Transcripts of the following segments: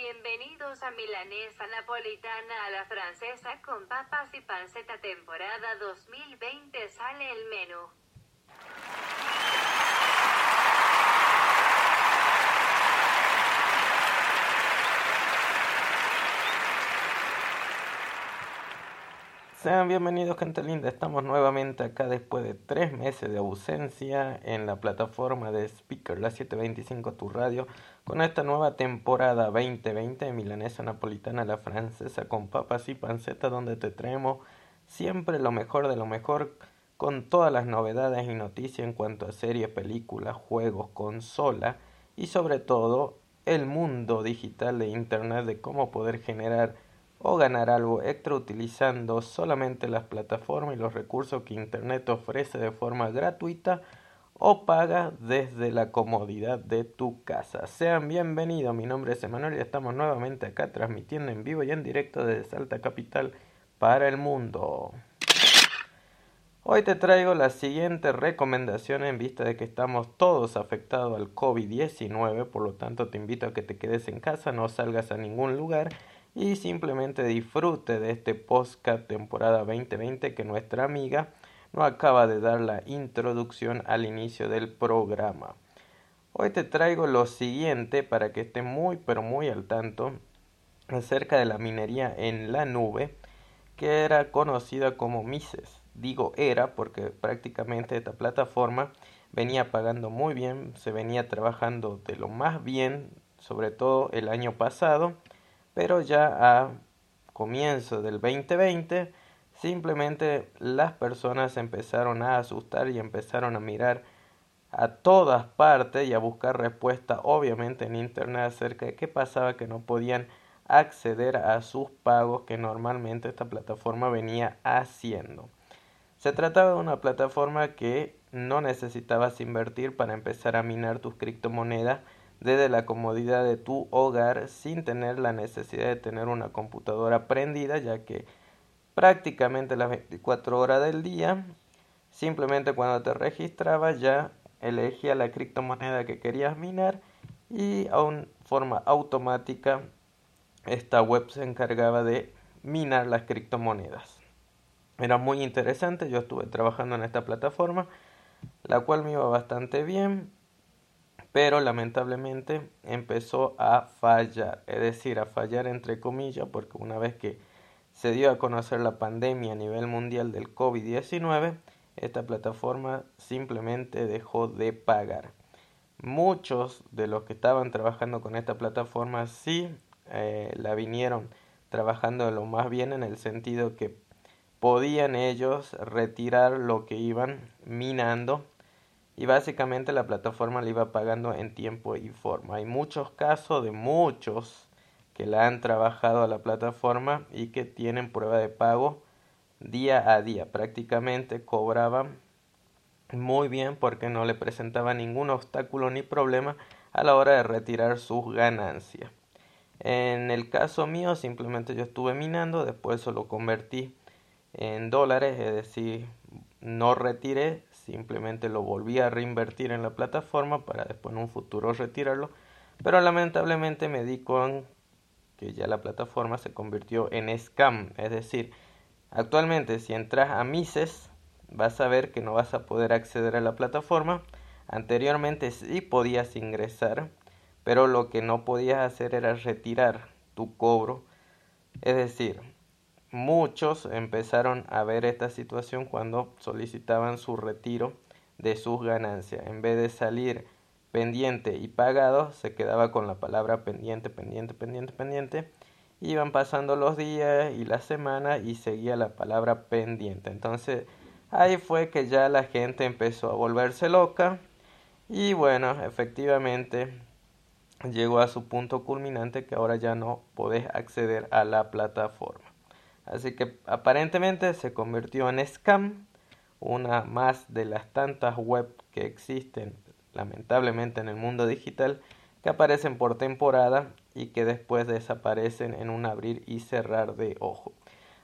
Bienvenidos a Milanesa Napolitana a la francesa con papas y panceta temporada 2020 sale el menú. Sean bienvenidos gente linda, estamos nuevamente acá después de tres meses de ausencia en la plataforma de Speaker, la 725 Tu Radio, con esta nueva temporada 2020 de Milanesa Napolitana la Francesa con papas y panceta donde te traemos siempre lo mejor de lo mejor con todas las novedades y noticias en cuanto a series, películas, juegos, consola y sobre todo el mundo digital de Internet de cómo poder generar o ganar algo extra utilizando solamente las plataformas y los recursos que Internet ofrece de forma gratuita o paga desde la comodidad de tu casa. Sean bienvenidos, mi nombre es Emanuel y estamos nuevamente acá transmitiendo en vivo y en directo desde Salta Capital para el mundo. Hoy te traigo la siguiente recomendación en vista de que estamos todos afectados al COVID-19, por lo tanto te invito a que te quedes en casa, no salgas a ningún lugar y simplemente disfrute de este podcast temporada 2020 que nuestra amiga nos acaba de dar la introducción al inicio del programa. Hoy te traigo lo siguiente para que estés muy pero muy al tanto acerca de la minería en la nube que era conocida como Mises. Digo era porque prácticamente esta plataforma venía pagando muy bien, se venía trabajando de lo más bien, sobre todo el año pasado pero ya a comienzo del 2020 simplemente las personas empezaron a asustar y empezaron a mirar a todas partes y a buscar respuesta obviamente en internet acerca de qué pasaba que no podían acceder a sus pagos que normalmente esta plataforma venía haciendo. Se trataba de una plataforma que no necesitabas invertir para empezar a minar tus criptomonedas desde la comodidad de tu hogar sin tener la necesidad de tener una computadora prendida ya que prácticamente las 24 horas del día simplemente cuando te registrabas ya elegía la criptomoneda que querías minar y a forma automática esta web se encargaba de minar las criptomonedas. Era muy interesante, yo estuve trabajando en esta plataforma, la cual me iba bastante bien, pero lamentablemente empezó a fallar, es decir, a fallar entre comillas, porque una vez que se dio a conocer la pandemia a nivel mundial del COVID-19, esta plataforma simplemente dejó de pagar. Muchos de los que estaban trabajando con esta plataforma sí eh, la vinieron trabajando lo más bien en el sentido que podían ellos retirar lo que iban minando y básicamente la plataforma le iba pagando en tiempo y forma. Hay muchos casos de muchos que la han trabajado a la plataforma y que tienen prueba de pago día a día. Prácticamente cobraban muy bien porque no le presentaba ningún obstáculo ni problema a la hora de retirar sus ganancias. En el caso mío simplemente yo estuve minando, después eso lo convertí en dólares, es decir, no retiré, simplemente lo volví a reinvertir en la plataforma para después en un futuro retirarlo, pero lamentablemente me di con que ya la plataforma se convirtió en scam, es decir, actualmente si entras a Mises vas a ver que no vas a poder acceder a la plataforma, anteriormente sí podías ingresar, pero lo que no podías hacer era retirar tu cobro, es decir, Muchos empezaron a ver esta situación cuando solicitaban su retiro de sus ganancias. En vez de salir pendiente y pagado, se quedaba con la palabra pendiente, pendiente, pendiente, pendiente. Iban pasando los días y las semanas y seguía la palabra pendiente. Entonces ahí fue que ya la gente empezó a volverse loca y bueno, efectivamente llegó a su punto culminante que ahora ya no podés acceder a la plataforma. Así que aparentemente se convirtió en scam, una más de las tantas web que existen lamentablemente en el mundo digital que aparecen por temporada y que después desaparecen en un abrir y cerrar de ojo.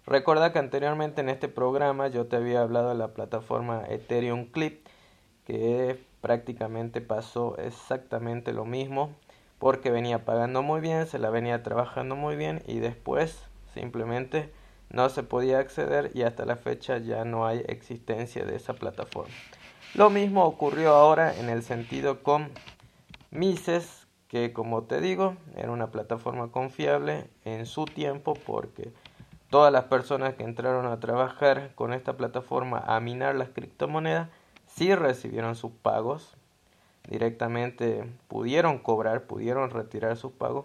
Recuerda que anteriormente en este programa yo te había hablado de la plataforma Ethereum Clip que prácticamente pasó exactamente lo mismo porque venía pagando muy bien, se la venía trabajando muy bien y después simplemente no se podía acceder y hasta la fecha ya no hay existencia de esa plataforma. Lo mismo ocurrió ahora en el sentido con Mises, que como te digo, era una plataforma confiable en su tiempo porque todas las personas que entraron a trabajar con esta plataforma a minar las criptomonedas sí recibieron sus pagos directamente, pudieron cobrar, pudieron retirar sus pagos,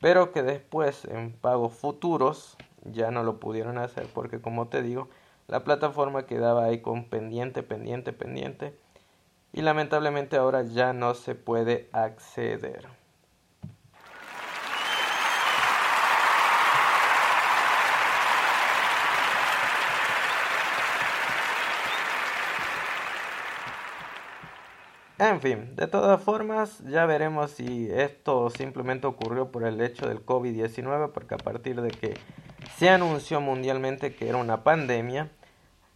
pero que después en pagos futuros ya no lo pudieron hacer porque como te digo, la plataforma quedaba ahí con pendiente, pendiente, pendiente y lamentablemente ahora ya no se puede acceder. En fin, de todas formas, ya veremos si esto simplemente ocurrió por el hecho del COVID-19, porque a partir de que se anunció mundialmente que era una pandemia,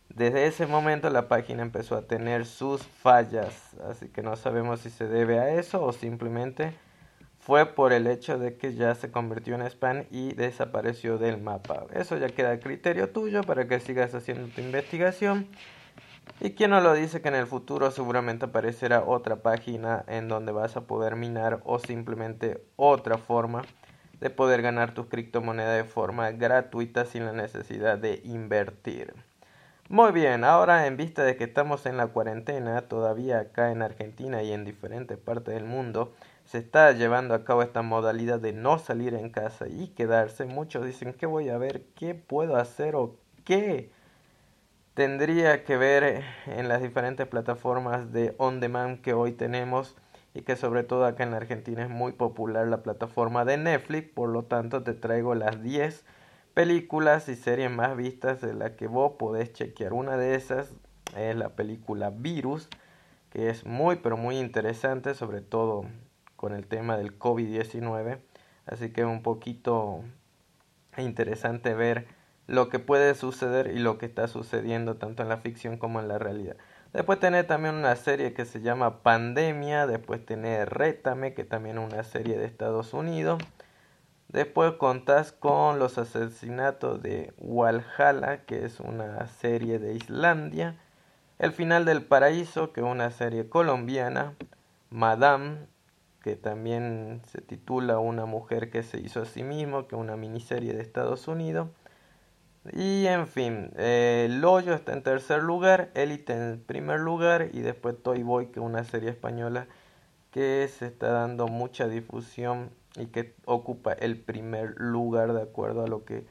desde ese momento la página empezó a tener sus fallas, así que no sabemos si se debe a eso o simplemente fue por el hecho de que ya se convirtió en spam y desapareció del mapa. Eso ya queda a criterio tuyo para que sigas haciendo tu investigación. Y quién no lo dice que en el futuro seguramente aparecerá otra página en donde vas a poder minar o simplemente otra forma de poder ganar tus criptomonedas de forma gratuita sin la necesidad de invertir. Muy bien, ahora en vista de que estamos en la cuarentena, todavía acá en Argentina y en diferentes partes del mundo, se está llevando a cabo esta modalidad de no salir en casa y quedarse. Muchos dicen, ¿qué voy a ver? ¿Qué puedo hacer? ¿O qué? tendría que ver en las diferentes plataformas de on demand que hoy tenemos y que sobre todo acá en la Argentina es muy popular la plataforma de Netflix, por lo tanto te traigo las 10 películas y series más vistas de las que vos podés chequear. Una de esas es la película Virus, que es muy pero muy interesante, sobre todo con el tema del COVID-19, así que un poquito interesante ver lo que puede suceder y lo que está sucediendo tanto en la ficción como en la realidad. Después tener también una serie que se llama Pandemia, después tener Rétame, que también es una serie de Estados Unidos. Después contás con los asesinatos de Walhalla, que es una serie de Islandia. El final del paraíso, que es una serie colombiana. Madame, que también se titula Una mujer que se hizo a sí mismo, que es una miniserie de Estados Unidos. Y en fin, eh, Loyo está en tercer lugar, Elite en primer lugar y después Toy Boy, que es una serie española que se está dando mucha difusión y que ocupa el primer lugar de acuerdo a lo que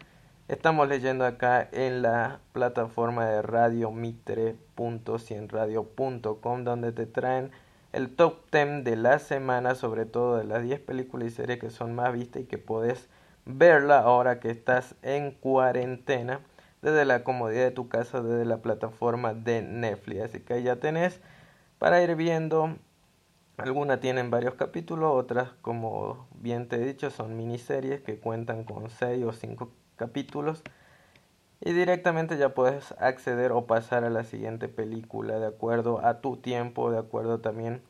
estamos leyendo acá en la plataforma de radio mitre.cienradio.com donde te traen el top 10 de la semana, sobre todo de las 10 películas y series que son más vistas y que podés verla ahora que estás en cuarentena desde la comodidad de tu casa, desde la plataforma de Netflix. Así que ya tenés para ir viendo. Algunas tienen varios capítulos, otras, como bien te he dicho, son miniseries que cuentan con 6 o 5 capítulos. Y directamente ya puedes acceder o pasar a la siguiente película de acuerdo a tu tiempo, de acuerdo también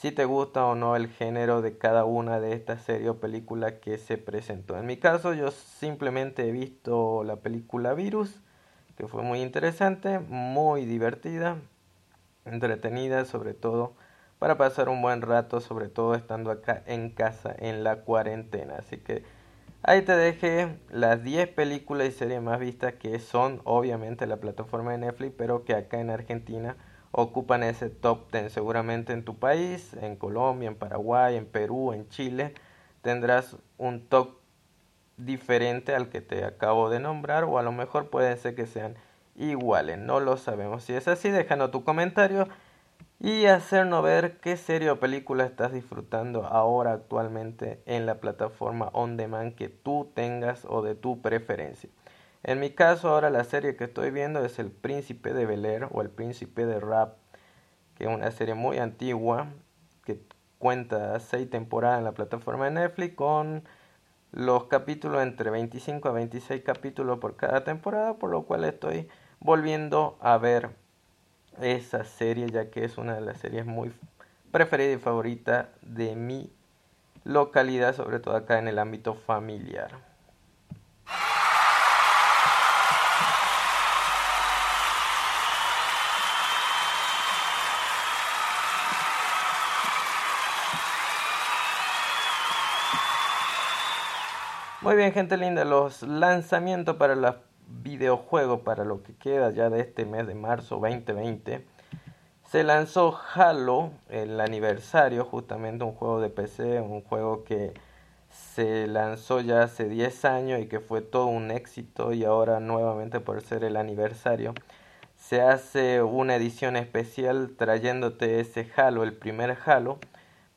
si te gusta o no el género de cada una de estas series o películas que se presentó. En mi caso yo simplemente he visto la película Virus, que fue muy interesante, muy divertida, entretenida sobre todo para pasar un buen rato, sobre todo estando acá en casa en la cuarentena. Así que ahí te dejé las 10 películas y series más vistas que son obviamente la plataforma de Netflix, pero que acá en Argentina ocupan ese top 10. Seguramente en tu país, en Colombia, en Paraguay, en Perú, en Chile, tendrás un top diferente al que te acabo de nombrar o a lo mejor puede ser que sean iguales, no lo sabemos. Si es así, déjanos tu comentario y hacernos ver qué serie o película estás disfrutando ahora actualmente en la plataforma on demand que tú tengas o de tu preferencia. En mi caso ahora la serie que estoy viendo es El Príncipe de Bel Air o El Príncipe de Rap, que es una serie muy antigua que cuenta seis temporadas en la plataforma de Netflix con los capítulos entre 25 a 26 capítulos por cada temporada, por lo cual estoy volviendo a ver esa serie ya que es una de las series muy preferidas y favoritas de mí localidad, sobre todo acá en el ámbito familiar. Muy bien, gente linda, los lanzamientos para los videojuegos, para lo que queda ya de este mes de marzo 2020. Se lanzó Halo, el aniversario, justamente un juego de PC, un juego que se lanzó ya hace 10 años y que fue todo un éxito y ahora nuevamente por ser el aniversario se hace una edición especial trayéndote ese Halo, el primer Halo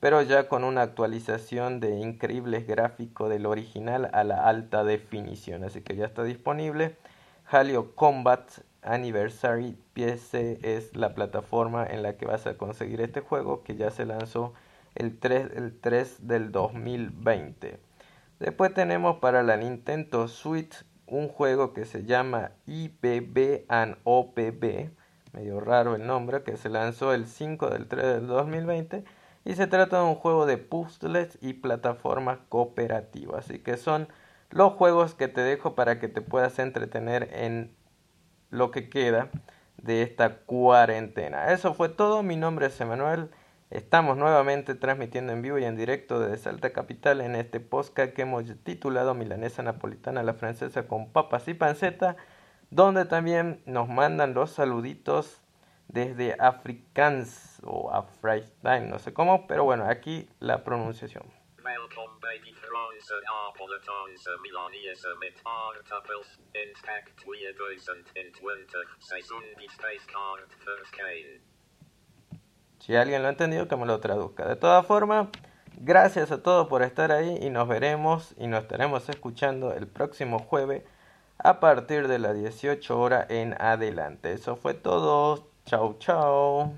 pero ya con una actualización de increíbles gráficos del original a la alta definición. Así que ya está disponible. Halo Combat Anniversary PC es la plataforma en la que vas a conseguir este juego que ya se lanzó el 3, el 3 del 2020. Después tenemos para la Nintendo Switch un juego que se llama IPB and OPB, medio raro el nombre, que se lanzó el 5 del 3 del 2020 y se trata de un juego de puzzles y plataformas cooperativas. Así que son los juegos que te dejo para que te puedas entretener en lo que queda de esta cuarentena. Eso fue todo. Mi nombre es Emanuel. Estamos nuevamente transmitiendo en vivo y en directo desde Salta Capital en este podcast que hemos titulado Milanesa Napolitana la Francesa con papas y panceta, donde también nos mandan los saluditos desde Afrikaans o Afrikaans, no sé cómo, pero bueno, aquí la pronunciación. Si alguien lo ha entendido, que me lo traduzca. De todas formas, gracias a todos por estar ahí y nos veremos y nos estaremos escuchando el próximo jueves a partir de las 18 horas en adelante. Eso fue todo. 走走。